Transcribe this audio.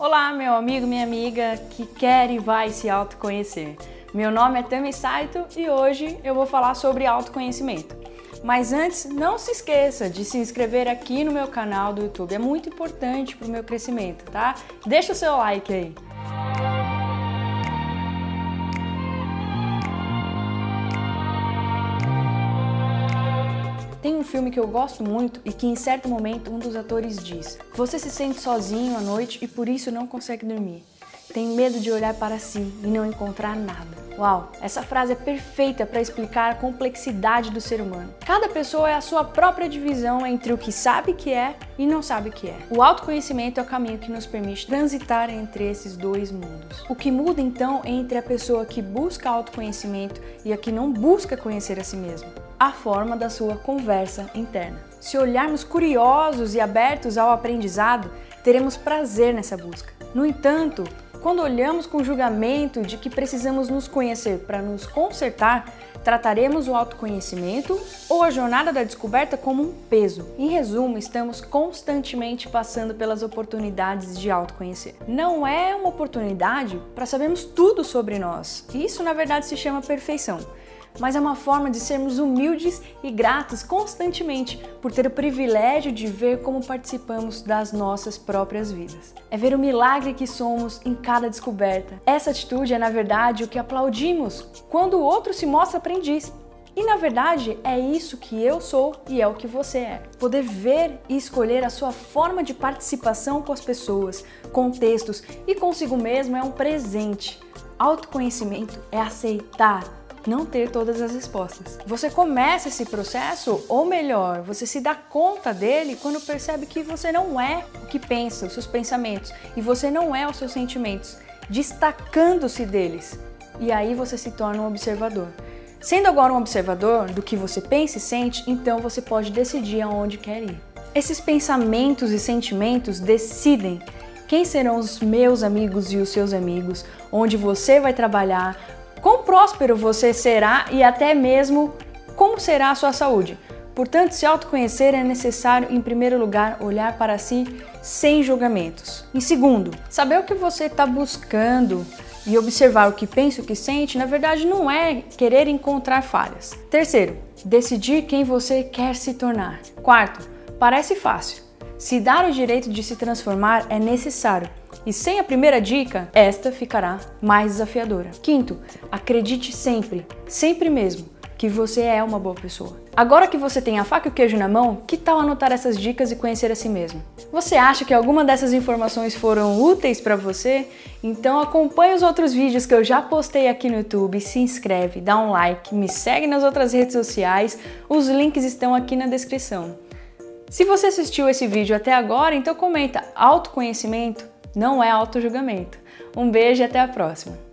Olá, meu amigo, minha amiga que quer e vai se autoconhecer. Meu nome é Tami Saito e hoje eu vou falar sobre autoconhecimento. Mas antes, não se esqueça de se inscrever aqui no meu canal do YouTube, é muito importante para o meu crescimento, tá? Deixa o seu like aí. Tem um filme que eu gosto muito e que em certo momento um dos atores diz: Você se sente sozinho à noite e por isso não consegue dormir. Tem medo de olhar para si e não encontrar nada. Uau, essa frase é perfeita para explicar a complexidade do ser humano. Cada pessoa é a sua própria divisão entre o que sabe que é e não sabe que é. O autoconhecimento é o caminho que nos permite transitar entre esses dois mundos. O que muda então entre a pessoa que busca autoconhecimento e a que não busca conhecer a si mesma? A forma da sua conversa interna. Se olharmos curiosos e abertos ao aprendizado, teremos prazer nessa busca. No entanto, quando olhamos com julgamento de que precisamos nos conhecer para nos consertar, trataremos o autoconhecimento ou a jornada da descoberta como um peso. Em resumo, estamos constantemente passando pelas oportunidades de autoconhecer. Não é uma oportunidade para sabermos tudo sobre nós. Isso, na verdade, se chama perfeição mas é uma forma de sermos humildes e gratos constantemente por ter o privilégio de ver como participamos das nossas próprias vidas. É ver o milagre que somos em cada descoberta. Essa atitude é, na verdade, o que aplaudimos quando o outro se mostra aprendiz. E na verdade é isso que eu sou e é o que você é. Poder ver e escolher a sua forma de participação com as pessoas, contextos e consigo mesmo é um presente. Autoconhecimento é aceitar não ter todas as respostas. Você começa esse processo, ou melhor, você se dá conta dele quando percebe que você não é o que pensa, os seus pensamentos, e você não é os seus sentimentos, destacando-se deles. E aí você se torna um observador. Sendo agora um observador do que você pensa e sente, então você pode decidir aonde quer ir. Esses pensamentos e sentimentos decidem quem serão os meus amigos e os seus amigos, onde você vai trabalhar, próspero você será e até mesmo como será a sua saúde. Portanto, se autoconhecer é necessário, em primeiro lugar, olhar para si sem julgamentos. Em segundo, saber o que você está buscando e observar o que pensa e o que sente, na verdade, não é querer encontrar falhas. Terceiro, decidir quem você quer se tornar. Quarto, parece fácil. Se dar o direito de se transformar é necessário, e sem a primeira dica, esta ficará mais desafiadora. Quinto, acredite sempre, sempre mesmo, que você é uma boa pessoa. Agora que você tem a faca e o queijo na mão, que tal anotar essas dicas e conhecer a si mesmo? Você acha que alguma dessas informações foram úteis para você? Então acompanhe os outros vídeos que eu já postei aqui no YouTube, se inscreve, dá um like, me segue nas outras redes sociais, os links estão aqui na descrição. Se você assistiu esse vídeo até agora, então comenta autoconhecimento não é auto-julgamento. Um beijo e até a próxima!